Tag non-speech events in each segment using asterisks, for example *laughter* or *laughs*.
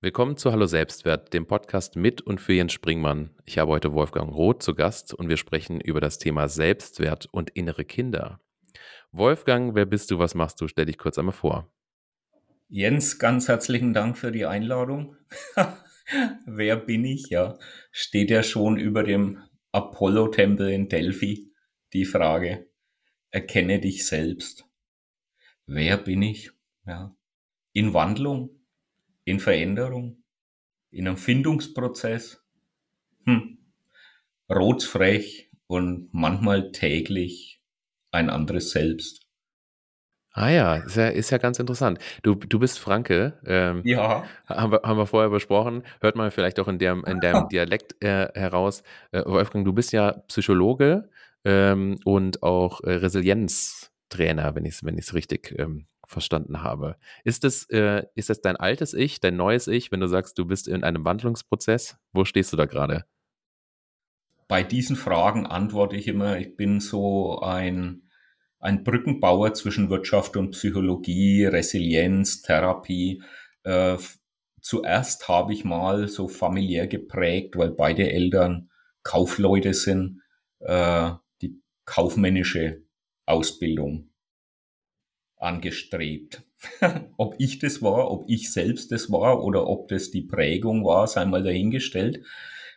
Willkommen zu Hallo Selbstwert, dem Podcast mit und für Jens Springmann. Ich habe heute Wolfgang Roth zu Gast und wir sprechen über das Thema Selbstwert und innere Kinder. Wolfgang, wer bist du, was machst du? Stell dich kurz einmal vor. Jens, ganz herzlichen Dank für die Einladung. *laughs* wer bin ich? Ja, steht ja schon über dem Apollo-Tempel in Delphi die Frage. Erkenne dich selbst. Wer bin ich? Ja. In Wandlung, in Veränderung, in einem Findungsprozess. Hm. Rotsfrech und manchmal täglich ein anderes Selbst. Ah ja, ist ja, ist ja ganz interessant. Du, du bist Franke. Ähm, ja. Haben wir, haben wir vorher besprochen. Hört man vielleicht auch in, der, in deinem *laughs* Dialekt äh, heraus. Äh, Wolfgang, du bist ja Psychologe ähm, und auch äh, Resilienztrainer, wenn ich es wenn richtig ähm, verstanden habe. Ist das, äh, ist das dein altes Ich, dein neues Ich, wenn du sagst, du bist in einem Wandlungsprozess? Wo stehst du da gerade? Bei diesen Fragen antworte ich immer, ich bin so ein, ein Brückenbauer zwischen Wirtschaft und Psychologie, Resilienz, Therapie. Äh, zuerst habe ich mal so familiär geprägt, weil beide Eltern Kaufleute sind, äh, die kaufmännische Ausbildung angestrebt. *laughs* ob ich das war, ob ich selbst das war oder ob das die Prägung war, sei mal dahingestellt.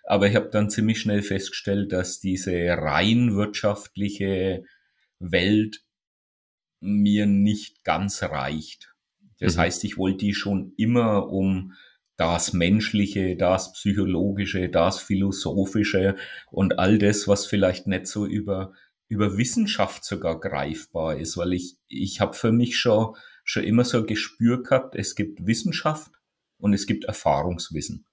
Aber ich habe dann ziemlich schnell festgestellt, dass diese rein wirtschaftliche Welt mir nicht ganz reicht. Das mhm. heißt, ich wollte die schon immer um das Menschliche, das Psychologische, das Philosophische und all das, was vielleicht nicht so über über Wissenschaft sogar greifbar ist, weil ich, ich habe für mich schon, schon immer so ein Gespür gehabt, es gibt Wissenschaft und es gibt Erfahrungswissen.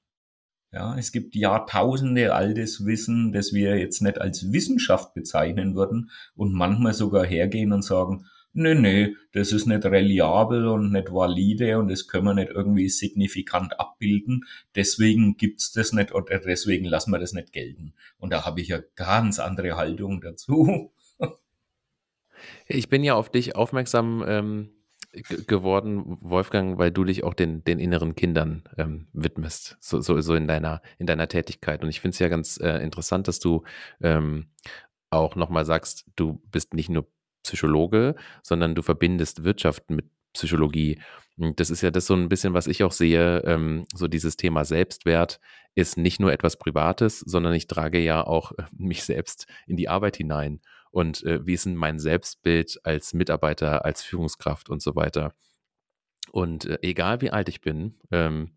Ja, es gibt Jahrtausende altes Wissen, das wir jetzt nicht als Wissenschaft bezeichnen würden und manchmal sogar hergehen und sagen, nee, nee, das ist nicht reliabel und nicht valide und das können wir nicht irgendwie signifikant abbilden. Deswegen gibt's das nicht oder deswegen lassen wir das nicht gelten. Und da habe ich ja ganz andere Haltung dazu. *laughs* Ich bin ja auf dich aufmerksam ähm, geworden, Wolfgang, weil du dich auch den, den inneren Kindern ähm, widmest, so, so, so in, deiner, in deiner Tätigkeit. Und ich finde es ja ganz äh, interessant, dass du ähm, auch nochmal sagst, du bist nicht nur Psychologe, sondern du verbindest Wirtschaft mit Psychologie. Und das ist ja das so ein bisschen, was ich auch sehe, ähm, so dieses Thema Selbstwert ist nicht nur etwas Privates, sondern ich trage ja auch äh, mich selbst in die Arbeit hinein. Und äh, wie ist denn mein Selbstbild als Mitarbeiter, als Führungskraft und so weiter. Und äh, egal wie alt ich bin, ähm,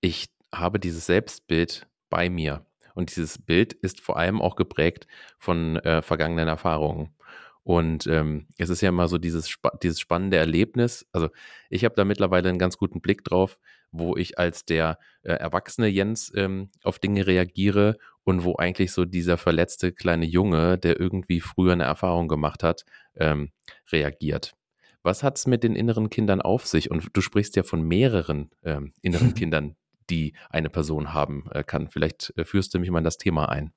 ich habe dieses Selbstbild bei mir. Und dieses Bild ist vor allem auch geprägt von äh, vergangenen Erfahrungen. Und ähm, es ist ja immer so dieses, dieses spannende Erlebnis. Also ich habe da mittlerweile einen ganz guten Blick drauf, wo ich als der äh, erwachsene Jens ähm, auf Dinge reagiere und wo eigentlich so dieser verletzte kleine Junge, der irgendwie früher eine Erfahrung gemacht hat, ähm, reagiert. Was hat es mit den inneren Kindern auf sich? Und du sprichst ja von mehreren ähm, inneren *laughs* Kindern, die eine Person haben äh, kann. Vielleicht äh, führst du mich mal in das Thema ein.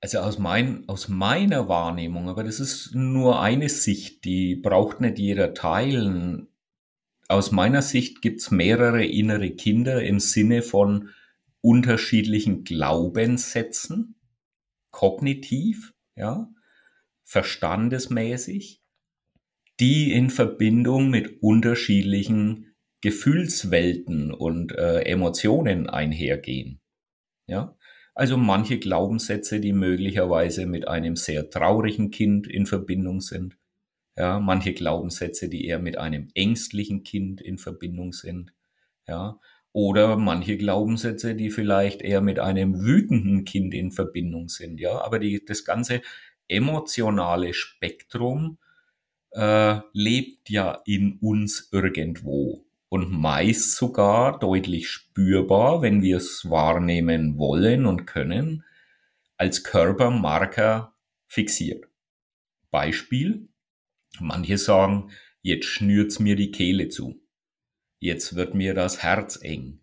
Also aus, mein, aus meiner Wahrnehmung, aber das ist nur eine Sicht, die braucht nicht jeder teilen. Aus meiner Sicht gibt's mehrere innere Kinder im Sinne von unterschiedlichen Glaubenssätzen, kognitiv, ja, verstandesmäßig, die in Verbindung mit unterschiedlichen Gefühlswelten und äh, Emotionen einhergehen. Ja, also manche Glaubenssätze, die möglicherweise mit einem sehr traurigen Kind in Verbindung sind. Ja, manche Glaubenssätze, die eher mit einem ängstlichen Kind in Verbindung sind. Ja, oder manche Glaubenssätze, die vielleicht eher mit einem wütenden Kind in Verbindung sind. Ja, aber die, das ganze emotionale Spektrum äh, lebt ja in uns irgendwo und meist sogar deutlich spürbar, wenn wir es wahrnehmen wollen und können, als Körpermarker fixiert. Beispiel, manche sagen, jetzt schnürt's mir die Kehle zu, jetzt wird mir das Herz eng,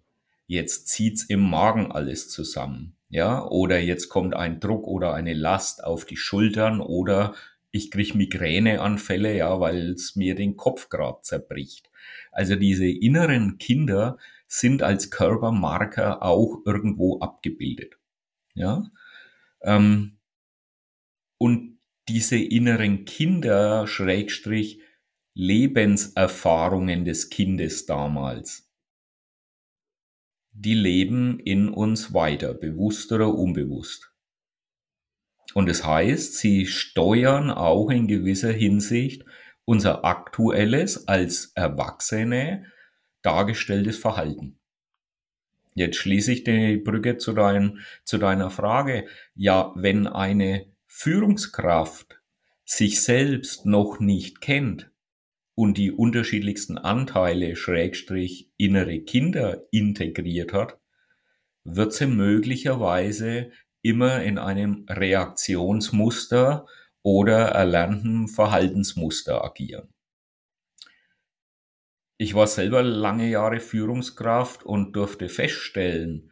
jetzt zieht's im Magen alles zusammen, Ja, oder jetzt kommt ein Druck oder eine Last auf die Schultern oder ich kriege Migräneanfälle, ja, weil es mir den Kopf gerade zerbricht. Also diese inneren Kinder sind als Körpermarker auch irgendwo abgebildet. Ja, ähm, und diese inneren Kinder, Schrägstrich, Lebenserfahrungen des Kindes damals, die leben in uns weiter, bewusst oder unbewusst. Und das heißt, sie steuern auch in gewisser Hinsicht unser aktuelles als Erwachsene dargestelltes Verhalten. Jetzt schließe ich die Brücke zu, dein, zu deiner Frage. Ja, wenn eine Führungskraft sich selbst noch nicht kennt und die unterschiedlichsten Anteile, Schrägstrich, innere Kinder integriert hat, wird sie möglicherweise immer in einem Reaktionsmuster oder erlernten Verhaltensmuster agieren. Ich war selber lange Jahre Führungskraft und durfte feststellen,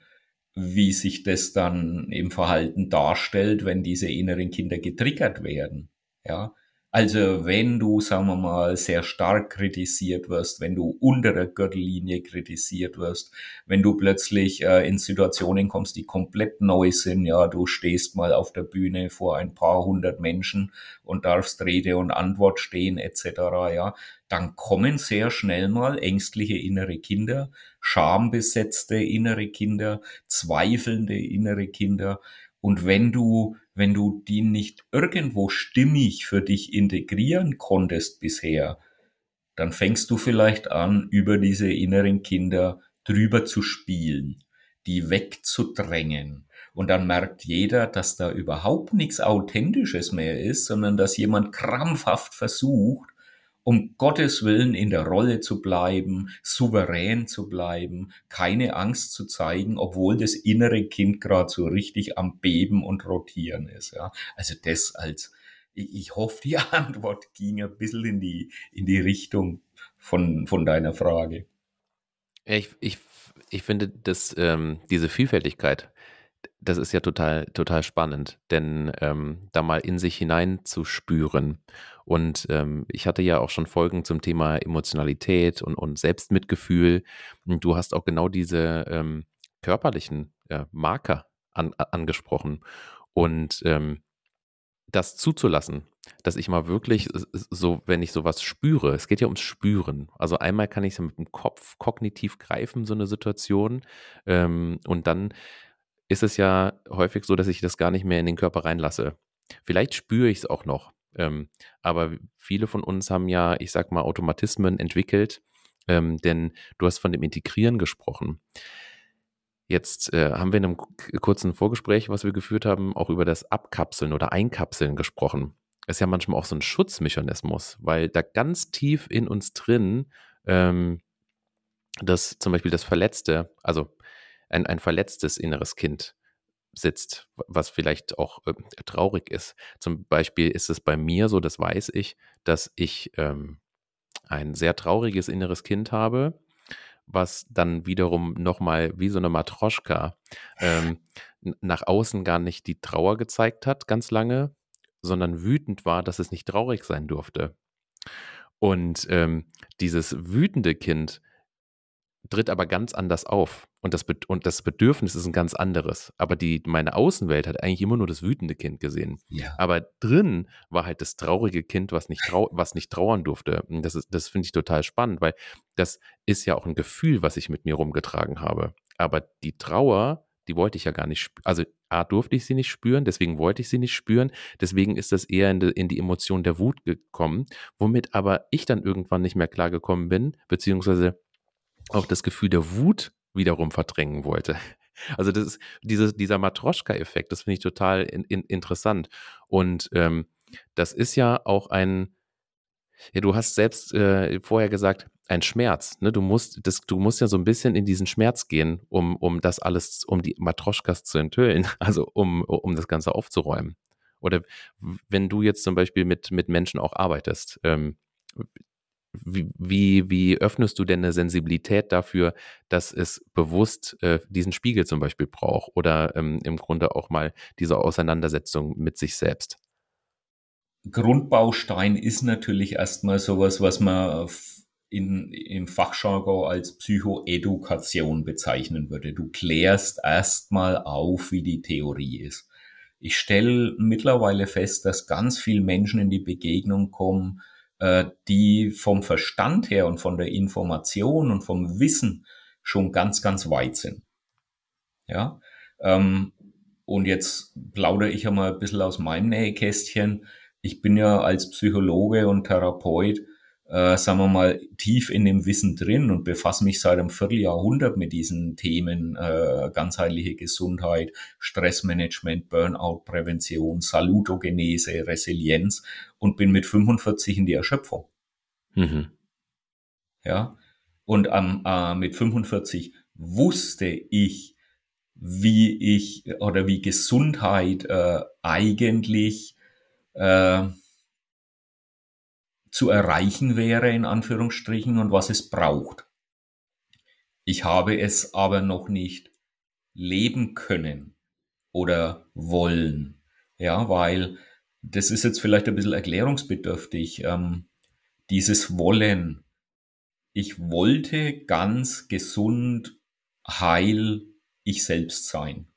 wie sich das dann im Verhalten darstellt, wenn diese inneren Kinder getriggert werden. Ja, also wenn du, sagen wir mal, sehr stark kritisiert wirst, wenn du unter der Gürtellinie kritisiert wirst, wenn du plötzlich äh, in Situationen kommst, die komplett neu sind, ja, du stehst mal auf der Bühne vor ein paar hundert Menschen und darfst Rede und Antwort stehen etc., ja, dann kommen sehr schnell mal ängstliche innere Kinder, schambesetzte innere Kinder, zweifelnde innere Kinder und wenn du wenn du die nicht irgendwo stimmig für dich integrieren konntest bisher, dann fängst du vielleicht an, über diese inneren Kinder drüber zu spielen, die wegzudrängen. Und dann merkt jeder, dass da überhaupt nichts Authentisches mehr ist, sondern dass jemand krampfhaft versucht, um Gottes Willen in der Rolle zu bleiben, souverän zu bleiben, keine Angst zu zeigen, obwohl das innere Kind gerade so richtig am Beben und Rotieren ist. Ja. Also das als, ich hoffe, die *laughs* Antwort ging ein bisschen in die, in die Richtung von, von deiner Frage. Ich, ich, ich finde, dass ähm, diese Vielfältigkeit, das ist ja total, total spannend, denn ähm, da mal in sich hinein zu spüren. Und ähm, ich hatte ja auch schon Folgen zum Thema Emotionalität und, und Selbstmitgefühl. Und du hast auch genau diese ähm, körperlichen äh, Marker an, angesprochen. Und ähm, das zuzulassen, dass ich mal wirklich so, wenn ich sowas spüre, es geht ja ums Spüren. Also einmal kann ich es mit dem Kopf kognitiv greifen, so eine Situation. Ähm, und dann ist es ja häufig so, dass ich das gar nicht mehr in den Körper reinlasse. Vielleicht spüre ich es auch noch. Ähm, aber viele von uns haben ja, ich sag mal, Automatismen entwickelt, ähm, denn du hast von dem Integrieren gesprochen. Jetzt äh, haben wir in einem kurzen Vorgespräch, was wir geführt haben, auch über das Abkapseln oder Einkapseln gesprochen. Das ist ja manchmal auch so ein Schutzmechanismus, weil da ganz tief in uns drin ähm, das zum Beispiel das Verletzte, also ein, ein verletztes inneres Kind sitzt, was vielleicht auch äh, traurig ist. Zum Beispiel ist es bei mir so, das weiß ich, dass ich ähm, ein sehr trauriges inneres Kind habe, was dann wiederum nochmal wie so eine Matroschka ähm, nach außen gar nicht die Trauer gezeigt hat, ganz lange, sondern wütend war, dass es nicht traurig sein durfte. Und ähm, dieses wütende Kind tritt aber ganz anders auf. Und das, und das Bedürfnis ist ein ganz anderes. Aber die, meine Außenwelt hat eigentlich immer nur das wütende Kind gesehen. Ja. Aber drin war halt das traurige Kind, was nicht, trau was nicht trauern durfte. Und das, das finde ich total spannend, weil das ist ja auch ein Gefühl, was ich mit mir rumgetragen habe. Aber die Trauer, die wollte ich ja gar nicht spüren. Also A, durfte ich sie nicht spüren, deswegen wollte ich sie nicht spüren. Deswegen ist das eher in die, in die Emotion der Wut gekommen, womit aber ich dann irgendwann nicht mehr klargekommen bin, beziehungsweise auch das Gefühl der Wut wiederum verdrängen wollte. *laughs* Also das ist diese, dieser Matroschka-Effekt, das finde ich total in, in, interessant. Und ähm, das ist ja auch ein, ja, du hast selbst äh, vorher gesagt, ein Schmerz. Ne? Du musst, das, du musst ja so ein bisschen in diesen Schmerz gehen, um, um das alles, um die Matroschkas zu enthüllen, *laughs* also um, um das Ganze aufzuräumen. Oder wenn du jetzt zum Beispiel mit, mit Menschen auch arbeitest, ähm, wie, wie, wie öffnest du denn eine Sensibilität dafür, dass es bewusst äh, diesen Spiegel zum Beispiel braucht oder ähm, im Grunde auch mal diese Auseinandersetzung mit sich selbst? Grundbaustein ist natürlich erstmal sowas, was man in, im Fachjargon als Psychoedukation bezeichnen würde. Du klärst erstmal auf, wie die Theorie ist. Ich stelle mittlerweile fest, dass ganz viele Menschen in die Begegnung kommen, die vom Verstand her und von der Information und vom Wissen schon ganz, ganz weit sind. Ja, ähm, und jetzt plaudere ich ja mal ein bisschen aus meinem Nähkästchen. Ich bin ja als Psychologe und Therapeut äh, sagen wir mal, tief in dem Wissen drin und befasse mich seit einem Vierteljahrhundert mit diesen Themen äh, ganzheitliche Gesundheit, Stressmanagement, Burnout-Prävention, Salutogenese, Resilienz und bin mit 45 in die Erschöpfung. Mhm. Ja, und ähm, äh, mit 45 wusste ich, wie ich oder wie Gesundheit äh, eigentlich äh, zu erreichen wäre, in Anführungsstrichen, und was es braucht. Ich habe es aber noch nicht leben können oder wollen. Ja, weil das ist jetzt vielleicht ein bisschen erklärungsbedürftig. Ähm, dieses Wollen. Ich wollte ganz gesund, heil ich selbst sein.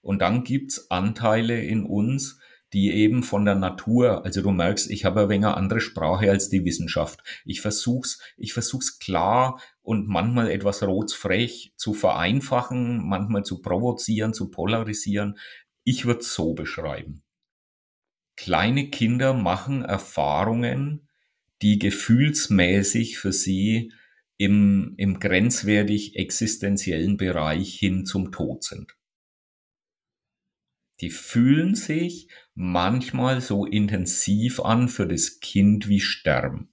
Und dann gibt's Anteile in uns, die eben von der Natur, also du merkst, ich habe ein wenig andere Sprache als die Wissenschaft. Ich versuch's, ich versuch's klar und manchmal etwas rotsfrech zu vereinfachen, manchmal zu provozieren, zu polarisieren. Ich würde so beschreiben. Kleine Kinder machen Erfahrungen, die gefühlsmäßig für sie im, im grenzwertig existenziellen Bereich hin zum Tod sind. Die fühlen sich manchmal so intensiv an für das Kind wie Sterben.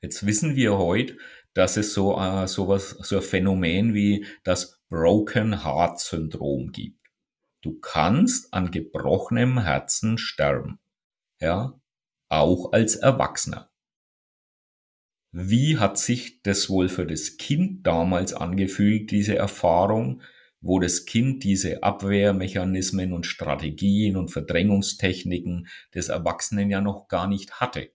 Jetzt wissen wir heute, dass es so, äh, sowas, so ein Phänomen wie das Broken Heart Syndrom gibt. Du kannst an gebrochenem Herzen sterben. Ja, auch als Erwachsener. Wie hat sich das wohl für das Kind damals angefühlt, diese Erfahrung? Wo das Kind diese Abwehrmechanismen und Strategien und Verdrängungstechniken des Erwachsenen ja noch gar nicht hatte.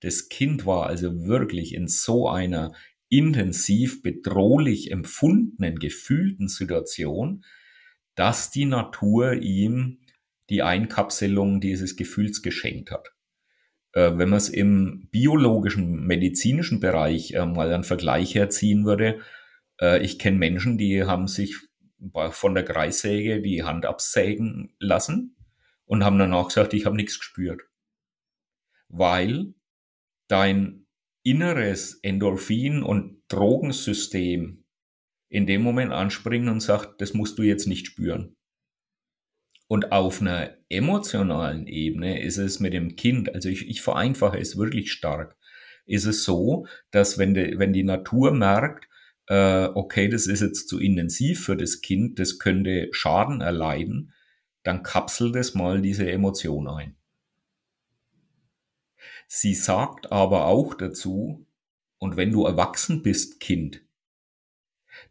Das Kind war also wirklich in so einer intensiv bedrohlich empfundenen, gefühlten Situation, dass die Natur ihm die Einkapselung dieses Gefühls geschenkt hat. Äh, wenn man es im biologischen, medizinischen Bereich äh, mal einen Vergleich herziehen würde, äh, ich kenne Menschen, die haben sich von der Kreissäge die Hand absägen lassen und haben danach gesagt, ich habe nichts gespürt. Weil dein inneres Endorphin- und Drogensystem in dem Moment anspringen und sagt, das musst du jetzt nicht spüren. Und auf einer emotionalen Ebene ist es mit dem Kind, also ich, ich vereinfache es wirklich stark, ist es so, dass wenn, de, wenn die Natur merkt, äh, okay, das ist jetzt zu intensiv für das Kind, das könnte Schaden erleiden, dann kapselt es mal diese Emotion ein. Sie sagt aber auch dazu, und wenn du erwachsen bist, Kind,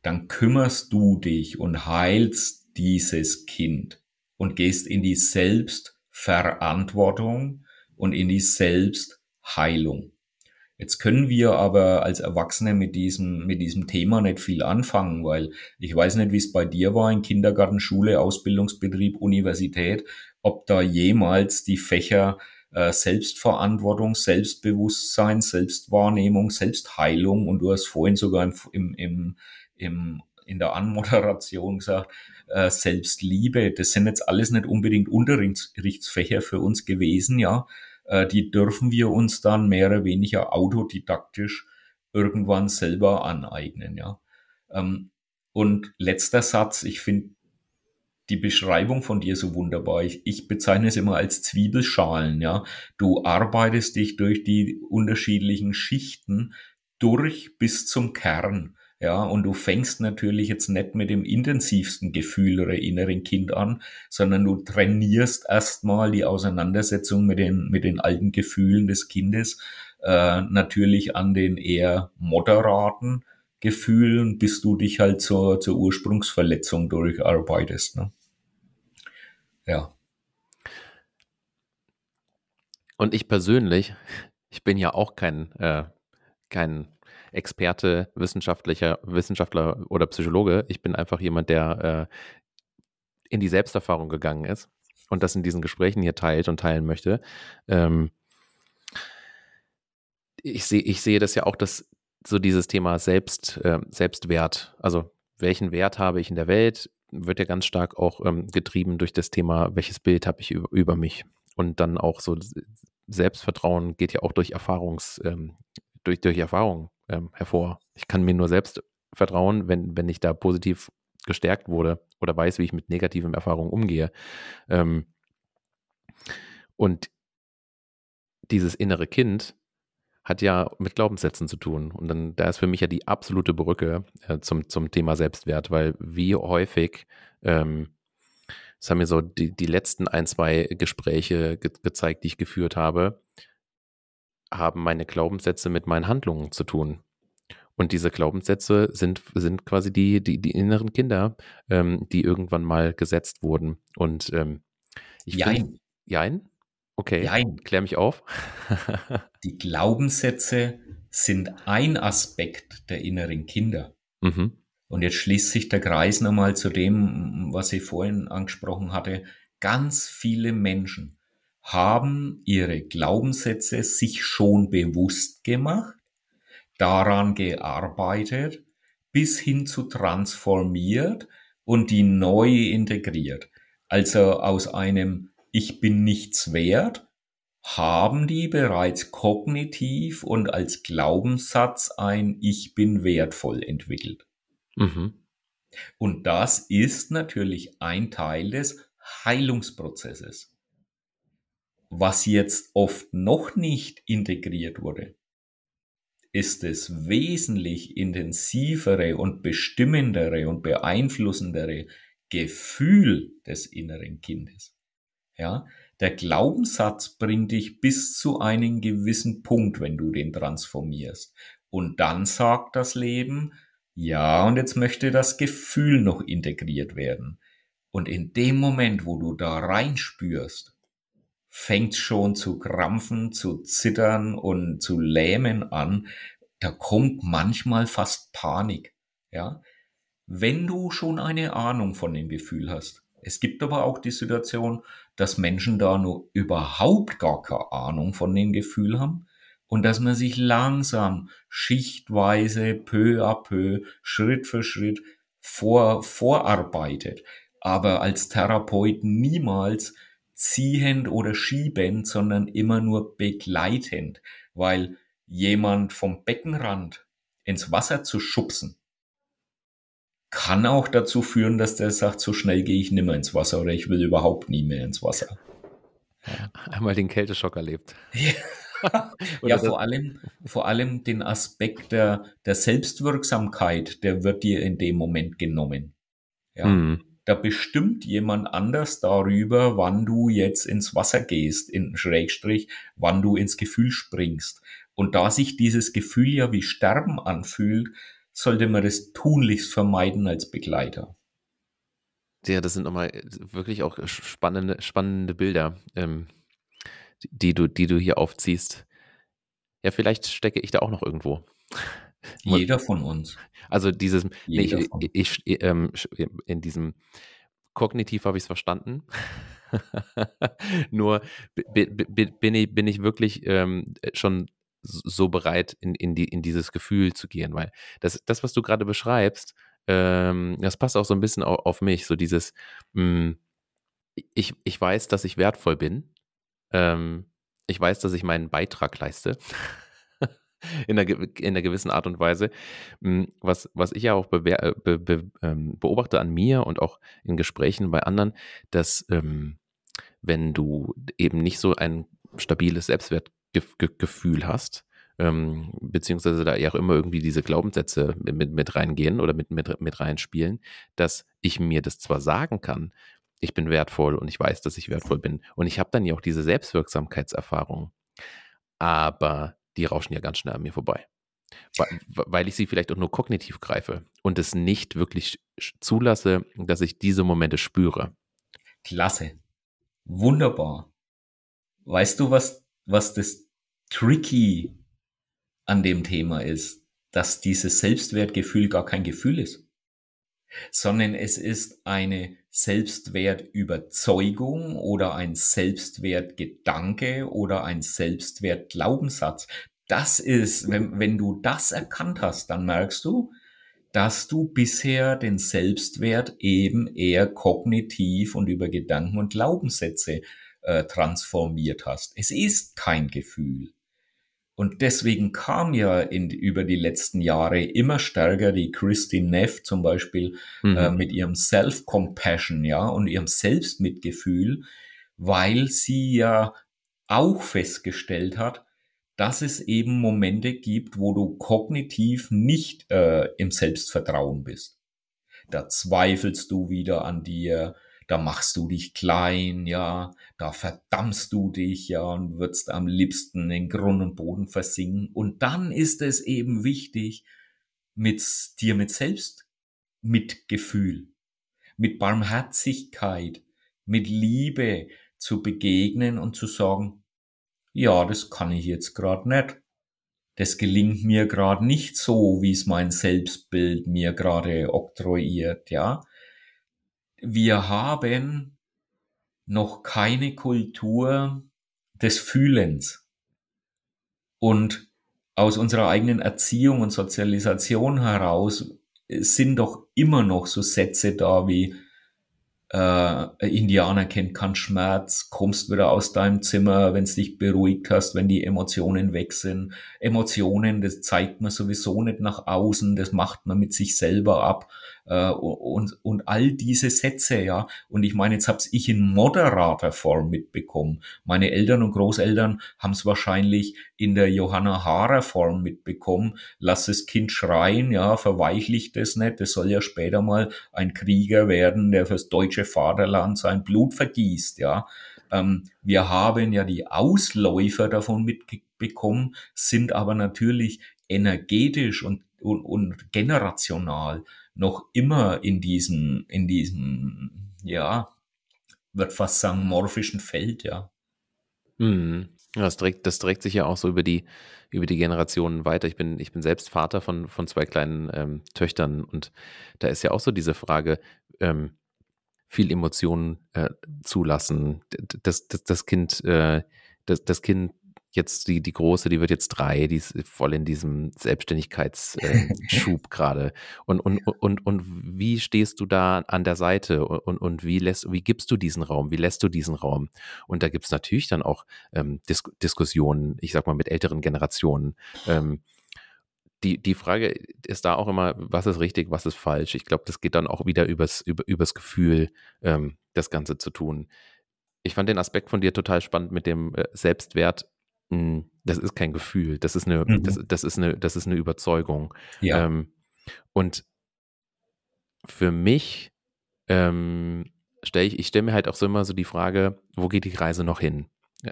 dann kümmerst du dich und heilst dieses Kind und gehst in die Selbstverantwortung und in die Selbstheilung. Jetzt können wir aber als Erwachsene mit diesem, mit diesem Thema nicht viel anfangen, weil ich weiß nicht, wie es bei dir war in Kindergarten, Schule, Ausbildungsbetrieb, Universität, ob da jemals die Fächer äh, Selbstverantwortung, Selbstbewusstsein, Selbstwahrnehmung, Selbstheilung und du hast vorhin sogar im, im, im, in der Anmoderation gesagt, äh, Selbstliebe, das sind jetzt alles nicht unbedingt Unterrichtsfächer für uns gewesen, ja, äh, die dürfen wir uns dann mehr oder weniger autodidaktisch irgendwann selber aneignen, ja. Ähm, und letzter Satz, ich finde die Beschreibung von dir so wunderbar. Ich, ich bezeichne es immer als Zwiebelschalen, ja. Du arbeitest dich durch die unterschiedlichen Schichten durch bis zum Kern. Ja, und du fängst natürlich jetzt nicht mit dem intensivsten Gefühl oder inneren Kind an, sondern du trainierst erstmal die Auseinandersetzung mit den, mit den alten Gefühlen des Kindes äh, natürlich an den eher moderaten Gefühlen, bis du dich halt zur, zur Ursprungsverletzung durcharbeitest. Ne? Ja. Und ich persönlich, ich bin ja auch kein, äh, kein Experte, wissenschaftlicher, Wissenschaftler oder Psychologe. Ich bin einfach jemand, der äh, in die Selbsterfahrung gegangen ist und das in diesen Gesprächen hier teilt und teilen möchte. Ähm, ich sehe ich sehe das ja auch, dass so dieses Thema Selbst, äh, Selbstwert, also welchen Wert habe ich in der Welt, wird ja ganz stark auch ähm, getrieben durch das Thema, welches Bild habe ich über, über, mich. Und dann auch so Selbstvertrauen geht ja auch durch Erfahrungs, ähm, durch, durch Erfahrung ähm, hervor. Ich kann mir nur selbst vertrauen, wenn, wenn ich da positiv gestärkt wurde oder weiß, wie ich mit negativen Erfahrungen umgehe. Ähm, und dieses innere Kind hat ja mit Glaubenssätzen zu tun. Und dann, da ist für mich ja die absolute Brücke äh, zum, zum Thema Selbstwert, weil wie häufig, ähm, das haben mir so die, die letzten ein, zwei Gespräche ge gezeigt, die ich geführt habe, haben meine Glaubenssätze mit meinen Handlungen zu tun. Und diese Glaubenssätze sind, sind quasi die, die, die inneren Kinder, ähm, die irgendwann mal gesetzt wurden. Und ähm, ich Jein. Find, jein? Okay, Jein. klär mich auf. *laughs* die Glaubenssätze sind ein Aspekt der inneren Kinder. Mhm. Und jetzt schließt sich der Kreis nochmal zu dem, was ich vorhin angesprochen hatte. Ganz viele Menschen haben ihre Glaubenssätze sich schon bewusst gemacht daran gearbeitet, bis hin zu transformiert und die neu integriert. Also aus einem Ich bin nichts wert haben die bereits kognitiv und als Glaubenssatz ein Ich bin wertvoll entwickelt. Mhm. Und das ist natürlich ein Teil des Heilungsprozesses. Was jetzt oft noch nicht integriert wurde, ist es wesentlich intensivere und bestimmendere und beeinflussendere Gefühl des inneren Kindes. Ja, der Glaubenssatz bringt dich bis zu einem gewissen Punkt, wenn du den transformierst. Und dann sagt das Leben, ja, und jetzt möchte das Gefühl noch integriert werden. Und in dem Moment, wo du da reinspürst, fängt schon zu krampfen, zu zittern und zu lähmen an. Da kommt manchmal fast Panik. Ja, wenn du schon eine Ahnung von dem Gefühl hast. Es gibt aber auch die Situation, dass Menschen da nur überhaupt gar keine Ahnung von dem Gefühl haben und dass man sich langsam, schichtweise, peu à peu, Schritt für Schritt vor, vorarbeitet. Aber als Therapeut niemals ziehend oder schiebend, sondern immer nur begleitend, weil jemand vom Beckenrand ins Wasser zu schubsen, kann auch dazu führen, dass der sagt, so schnell gehe ich nimmer ins Wasser oder ich will überhaupt nie mehr ins Wasser. Einmal den Kälteschock erlebt. ja, *laughs* vor allem, vor allem den Aspekt der, der Selbstwirksamkeit, der wird dir in dem Moment genommen. Ja. Mhm da bestimmt jemand anders darüber, wann du jetzt ins Wasser gehst, in Schrägstrich, wann du ins Gefühl springst. Und da sich dieses Gefühl ja wie Sterben anfühlt, sollte man das tunlichst vermeiden als Begleiter. Ja, das sind nochmal wirklich auch spannende, spannende Bilder, ähm, die, du, die du hier aufziehst. Ja, vielleicht stecke ich da auch noch irgendwo. Jeder von uns. Also dieses, nee, ich, ich, ähm, in diesem kognitiv habe ich es verstanden. *laughs* Nur bin ich, bin ich wirklich ähm, schon so bereit, in, in, die, in dieses Gefühl zu gehen, weil das, das was du gerade beschreibst, ähm, das passt auch so ein bisschen auf, auf mich, so dieses, mh, hm, ich, ich weiß, dass ich wertvoll bin, ähm, ich weiß, dass ich meinen Beitrag leiste. *laughs* in, einer, in einer gewissen Art und Weise. Hm, was, was ich ja auch bewer, äh, be, be, ähm, beobachte an mir und auch in Gesprächen bei anderen, dass ähm, wenn du eben nicht so ein stabiles Selbstwertgefühl hast, ähm, beziehungsweise da ja auch immer irgendwie diese Glaubenssätze mit, mit reingehen oder mit, mit, mit reinspielen, dass ich mir das zwar sagen kann, ich bin wertvoll und ich weiß, dass ich wertvoll bin und ich habe dann ja auch diese Selbstwirksamkeitserfahrung, aber die rauschen ja ganz schnell an mir vorbei. Weil ich sie vielleicht auch nur kognitiv greife und es nicht wirklich zulasse, dass ich diese Momente spüre. Klasse. Wunderbar. Weißt du, was, was das tricky an dem Thema ist? Dass dieses Selbstwertgefühl gar kein Gefühl ist, sondern es ist eine Selbstwertüberzeugung oder ein Selbstwertgedanke oder ein Selbstwertglaubenssatz. Das ist, wenn, wenn du das erkannt hast, dann merkst du, dass du bisher den Selbstwert eben eher kognitiv und über Gedanken und Glaubenssätze äh, transformiert hast. Es ist kein Gefühl. Und deswegen kam ja in, über die letzten Jahre immer stärker die Christine Neff zum Beispiel mhm. äh, mit ihrem Self-Compassion, ja, und ihrem Selbstmitgefühl, weil sie ja auch festgestellt hat, dass es eben Momente gibt, wo du kognitiv nicht äh, im Selbstvertrauen bist. Da zweifelst du wieder an dir, da machst du dich klein, ja, da verdammst du dich, ja, und würdest am liebsten in Grund und Boden versinken. Und dann ist es eben wichtig, mit dir mit Selbstmitgefühl, mit Barmherzigkeit, mit Liebe zu begegnen und zu sagen, ja, das kann ich jetzt gerade nicht. Das gelingt mir gerade nicht so, wie es mein Selbstbild mir gerade oktroyiert, ja. Wir haben noch keine Kultur des Fühlens. Und aus unserer eigenen Erziehung und Sozialisation heraus sind doch immer noch so Sätze da wie, äh, Indianer kennt keinen Schmerz, kommst wieder aus deinem Zimmer, wenn es dich beruhigt hast, wenn die Emotionen weg sind. Emotionen, das zeigt man sowieso nicht nach außen, das macht man mit sich selber ab äh, und, und all diese Sätze, ja. Und ich meine, jetzt hab's ich in moderater Form mitbekommen. Meine Eltern und Großeltern haben es wahrscheinlich in der Johanna Haarer Form mitbekommen. Lass das Kind schreien, ja, verweichlicht es nicht. Das soll ja später mal ein Krieger werden, der fürs deutsche Vaterland sein Blut vergießt, ja. Ähm, wir haben ja die Ausläufer davon mitbekommen, sind aber natürlich energetisch und, und, und generational noch immer in diesem, in diesem, ja, wird fast sagen, morphischen Feld, ja. Mhm. Das trägt, das trägt sich ja auch so über die, über die Generationen weiter. Ich bin, ich bin selbst Vater von, von zwei kleinen ähm, Töchtern und da ist ja auch so diese Frage, ähm, viel Emotionen äh, zulassen. Das, das, das Kind, äh, das, das Kind jetzt die, die große, die wird jetzt drei, die ist voll in diesem Selbstständigkeitsschub *laughs* äh, gerade. Und, und, und, und wie stehst du da an der Seite und, und wie lässt, wie gibst du diesen Raum? Wie lässt du diesen Raum? Und da gibt es natürlich dann auch ähm, Dis Diskussionen, ich sag mal, mit älteren Generationen. Ähm, die, die Frage ist da auch immer, was ist richtig, was ist falsch? Ich glaube, das geht dann auch wieder übers, über, übers Gefühl, ähm, das Ganze zu tun. Ich fand den Aspekt von dir total spannend mit dem äh, Selbstwert hm, das ist kein Gefühl, das ist eine, mhm. das, das, ist eine, das ist eine Überzeugung. Ja. Ähm, und für mich ähm, stelle ich, ich stelle mir halt auch so immer so die Frage, wo geht die Reise noch hin?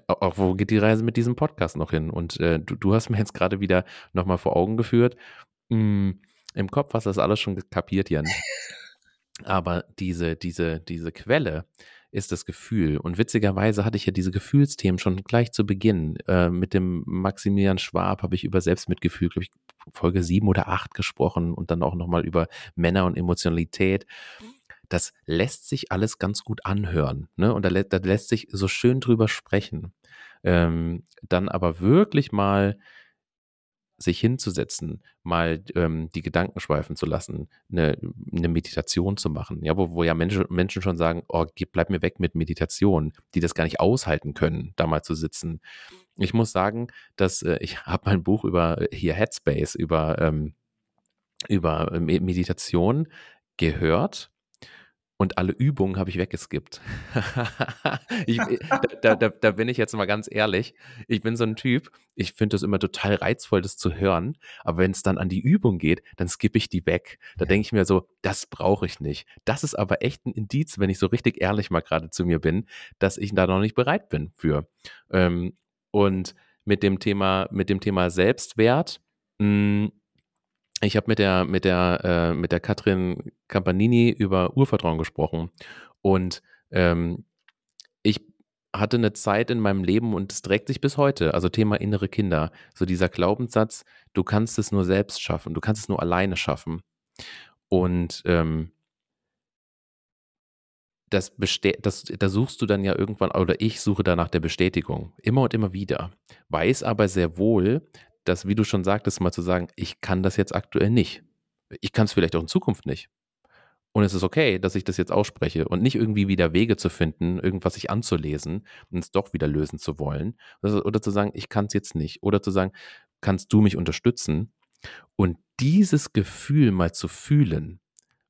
Auch wo geht die Reise mit diesem Podcast noch hin? Und äh, du, du hast mir jetzt gerade wieder nochmal vor Augen geführt. Mh, hm, Im Kopf hast du das alles schon kapiert, Jan. *laughs* Aber diese, diese, diese Quelle, ist das Gefühl. Und witzigerweise hatte ich ja diese Gefühlsthemen schon gleich zu Beginn. Äh, mit dem Maximilian Schwab habe ich über Selbstmitgefühl, glaube ich, Folge sieben oder acht gesprochen und dann auch nochmal über Männer und Emotionalität. Das lässt sich alles ganz gut anhören. Ne? Und da, da lässt sich so schön drüber sprechen. Ähm, dann aber wirklich mal sich hinzusetzen, mal ähm, die Gedanken schweifen zu lassen, eine, eine Meditation zu machen, ja, wo, wo ja Menschen, Menschen schon sagen, oh, bleib mir weg mit Meditation, die das gar nicht aushalten können, da mal zu sitzen. Ich muss sagen, dass äh, ich *laughs* habe mein Buch über äh, hier Headspace, über, ähm, über Meditation gehört und alle Übungen habe ich weggeskippt. *laughs* ich, äh, da, da, da, bin ich jetzt mal ganz ehrlich. Ich bin so ein Typ, ich finde das immer total reizvoll, das zu hören. Aber wenn es dann an die Übung geht, dann skippe ich die weg. Da denke ich mir so, das brauche ich nicht. Das ist aber echt ein Indiz, wenn ich so richtig ehrlich mal gerade zu mir bin, dass ich da noch nicht bereit bin für. Ähm, und mit dem Thema, mit dem Thema Selbstwert. Hm, ich habe mit der, mit der, äh, mit der Katrin Campanini über Urvertrauen gesprochen. Und ähm, ich hatte eine Zeit in meinem Leben und es trägt sich bis heute, also Thema innere Kinder, so dieser Glaubenssatz, du kannst es nur selbst schaffen, du kannst es nur alleine schaffen. Und ähm, das, das, da suchst du dann ja irgendwann, oder ich suche danach der Bestätigung, immer und immer wieder. Weiß aber sehr wohl, dass, wie du schon sagtest, mal zu sagen, ich kann das jetzt aktuell nicht. Ich kann es vielleicht auch in Zukunft nicht. Und es ist okay, dass ich das jetzt ausspreche und nicht irgendwie wieder Wege zu finden, irgendwas sich anzulesen und es doch wieder lösen zu wollen. Oder zu sagen, ich kann es jetzt nicht. Oder zu sagen, kannst du mich unterstützen? Und dieses Gefühl mal zu fühlen,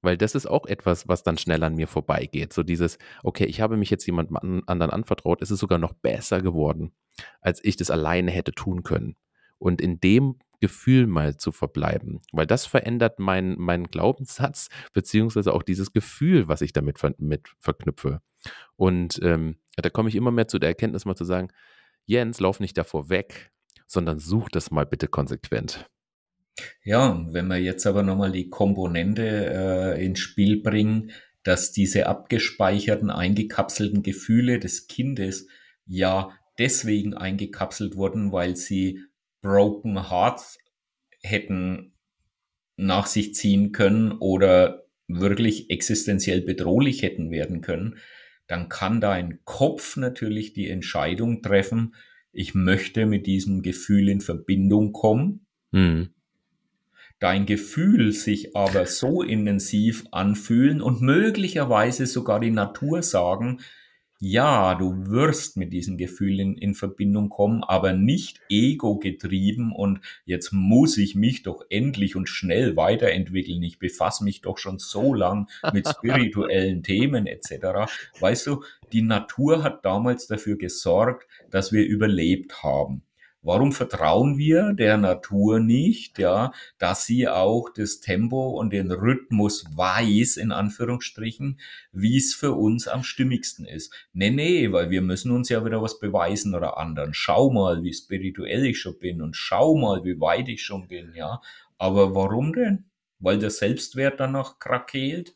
weil das ist auch etwas, was dann schnell an mir vorbeigeht. So dieses, okay, ich habe mich jetzt jemand anderen anvertraut, es ist sogar noch besser geworden, als ich das alleine hätte tun können. Und in dem Gefühl mal zu verbleiben, weil das verändert meinen mein Glaubenssatz, *laughs* beziehungsweise auch dieses Gefühl, was ich damit ver mit verknüpfe. Und ähm, da komme ich immer mehr zu der Erkenntnis, mal zu sagen, Jens, lauf nicht davor weg, sondern such das mal bitte konsequent. Ja, wenn wir jetzt aber nochmal die Komponente äh, ins Spiel bringen, dass diese abgespeicherten, eingekapselten Gefühle des Kindes ja deswegen eingekapselt wurden, weil sie Broken Hearts hätten nach sich ziehen können oder wirklich existenziell bedrohlich hätten werden können, dann kann dein Kopf natürlich die Entscheidung treffen, ich möchte mit diesem Gefühl in Verbindung kommen. Mhm dein Gefühl sich aber so intensiv anfühlen und möglicherweise sogar die Natur sagen, ja, du wirst mit diesen Gefühlen in Verbindung kommen, aber nicht ego-getrieben und jetzt muss ich mich doch endlich und schnell weiterentwickeln. Ich befasse mich doch schon so lang mit *laughs* spirituellen Themen etc. Weißt du, die Natur hat damals dafür gesorgt, dass wir überlebt haben. Warum vertrauen wir der Natur nicht, ja, dass sie auch das Tempo und den Rhythmus weiß, in Anführungsstrichen, wie es für uns am stimmigsten ist? Nee, nee, weil wir müssen uns ja wieder was beweisen oder anderen. Schau mal, wie spirituell ich schon bin und schau mal, wie weit ich schon bin, ja. Aber warum denn? Weil der Selbstwert danach krakeelt?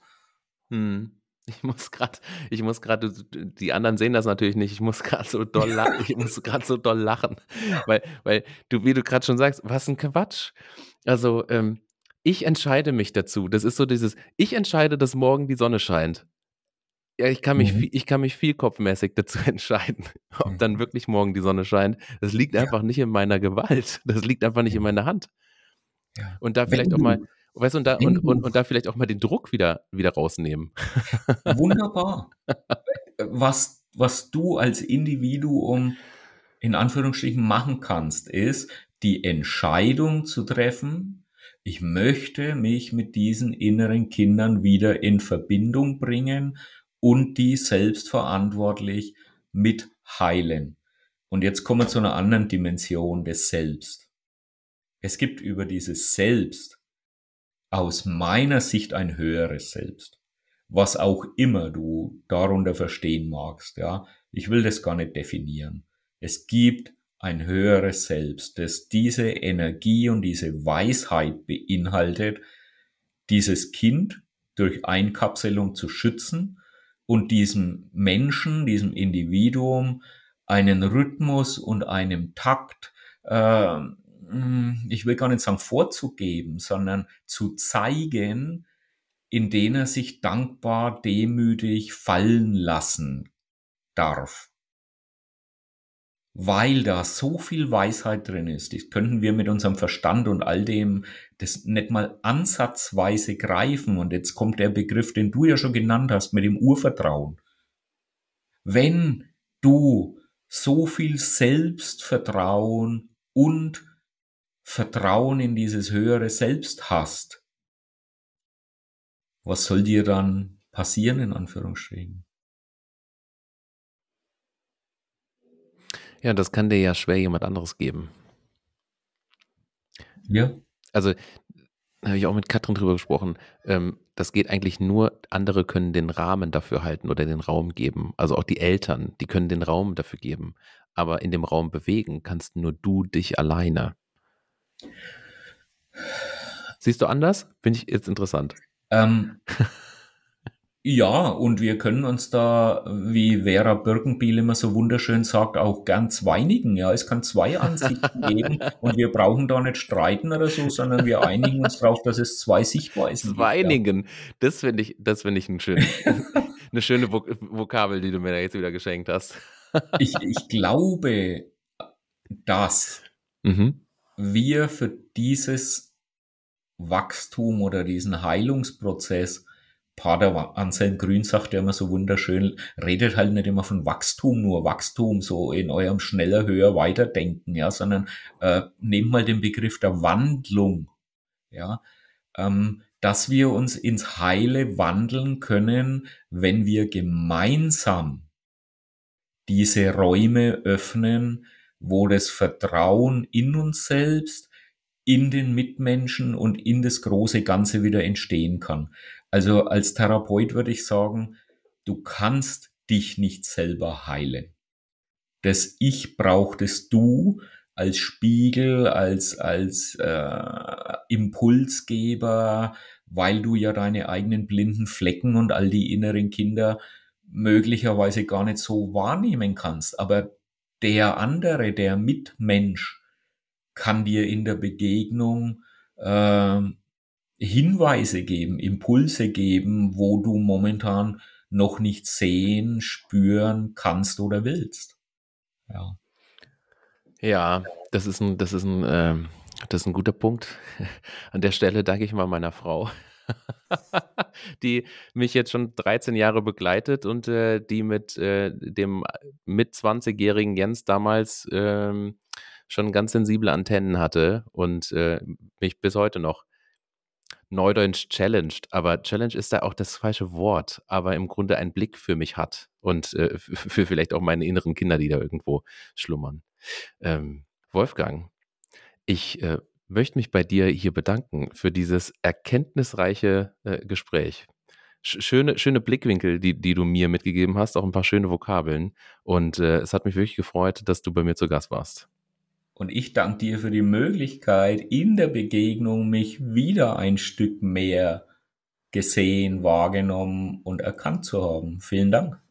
Hm. Ich muss gerade, ich muss gerade, die anderen sehen das natürlich nicht. Ich muss gerade so doll lachen. *laughs* Ich muss gerade so doll lachen, weil, weil du, wie du gerade schon sagst, was ein Quatsch. Also ähm, ich entscheide mich dazu. Das ist so dieses, ich entscheide, dass morgen die Sonne scheint. Ja, ich kann mich, mhm. viel, ich kann mich viel kopfmäßig dazu *laughs* entscheiden, ob dann mhm. wirklich morgen die Sonne scheint. Das liegt einfach nicht in meiner Gewalt. Das liegt einfach nicht in meiner Hand. Ja. Und da vielleicht auch mal Weißt du, und da, und, und, und da vielleicht auch mal den Druck wieder, wieder rausnehmen. Wunderbar. *laughs* Was, was du als Individuum in Anführungsstrichen machen kannst, ist die Entscheidung zu treffen, ich möchte mich mit diesen inneren Kindern wieder in Verbindung bringen und die selbstverantwortlich mit heilen. Und jetzt kommen wir zu einer anderen Dimension des Selbst. Es gibt über dieses Selbst aus meiner Sicht ein höheres Selbst. Was auch immer du darunter verstehen magst, ja. Ich will das gar nicht definieren. Es gibt ein höheres Selbst, das diese Energie und diese Weisheit beinhaltet, dieses Kind durch Einkapselung zu schützen und diesem Menschen, diesem Individuum einen Rhythmus und einem Takt äh, ich will gar nicht sagen vorzugeben, sondern zu zeigen, in denen er sich dankbar, demütig fallen lassen darf. Weil da so viel Weisheit drin ist, das könnten wir mit unserem Verstand und all dem das nicht mal ansatzweise greifen. Und jetzt kommt der Begriff, den du ja schon genannt hast, mit dem Urvertrauen. Wenn du so viel Selbstvertrauen und Vertrauen in dieses höhere Selbst hast, was soll dir dann passieren, in Anführungsstrichen? Ja, das kann dir ja schwer jemand anderes geben. Ja. Also, habe ich auch mit Katrin drüber gesprochen. Ähm, das geht eigentlich nur, andere können den Rahmen dafür halten oder den Raum geben. Also auch die Eltern, die können den Raum dafür geben. Aber in dem Raum bewegen kannst nur du dich alleine. Siehst du anders? Finde ich jetzt interessant. Ähm, ja, und wir können uns da, wie Vera Birkenbiel immer so wunderschön sagt, auch gern zweinigen. Ja, es kann zwei Ansichten *laughs* geben und wir brauchen da nicht streiten oder so, sondern wir einigen uns darauf, dass es zwei Sichtweisen Zweinigen. gibt. Ja. Das finde ich, das finde ich ein schön, *laughs* eine schöne Vok Vokabel, die du mir da jetzt wieder geschenkt hast. ich, ich glaube, dass mhm. Wir für dieses Wachstum oder diesen Heilungsprozess Pater Anselm Grün sagt ja immer so wunderschön, redet halt nicht immer von Wachstum, nur Wachstum, so in eurem schneller, höher, weiterdenken, ja, sondern äh, nehmt mal den Begriff der Wandlung, ja, ähm, dass wir uns ins Heile wandeln können, wenn wir gemeinsam diese Räume öffnen, wo das Vertrauen in uns selbst, in den Mitmenschen und in das große Ganze wieder entstehen kann. Also als Therapeut würde ich sagen, du kannst dich nicht selber heilen. Das Ich brauchtest du als Spiegel, als, als äh, Impulsgeber, weil du ja deine eigenen blinden Flecken und all die inneren Kinder möglicherweise gar nicht so wahrnehmen kannst. Aber der andere, der Mitmensch, kann dir in der Begegnung äh, Hinweise geben, Impulse geben, wo du momentan noch nicht sehen, spüren kannst oder willst. Ja. Ja, das ist ein, das ist ein, äh, das ist ein guter Punkt. An der Stelle danke ich mal meiner Frau, *laughs* die mich jetzt schon 13 Jahre begleitet und äh, die mit äh, dem mit 20-jährigen Jens damals ähm, schon ganz sensible Antennen hatte und äh, mich bis heute noch Neudeutsch challenged, aber Challenge ist da auch das falsche Wort, aber im Grunde einen Blick für mich hat und äh, für vielleicht auch meine inneren Kinder, die da irgendwo schlummern. Ähm, Wolfgang, ich äh, möchte mich bei dir hier bedanken für dieses erkenntnisreiche äh, Gespräch. Schöne, schöne Blickwinkel, die, die du mir mitgegeben hast, auch ein paar schöne Vokabeln. Und äh, es hat mich wirklich gefreut, dass du bei mir zu Gast warst. Und ich danke dir für die Möglichkeit, in der Begegnung mich wieder ein Stück mehr gesehen, wahrgenommen und erkannt zu haben. Vielen Dank.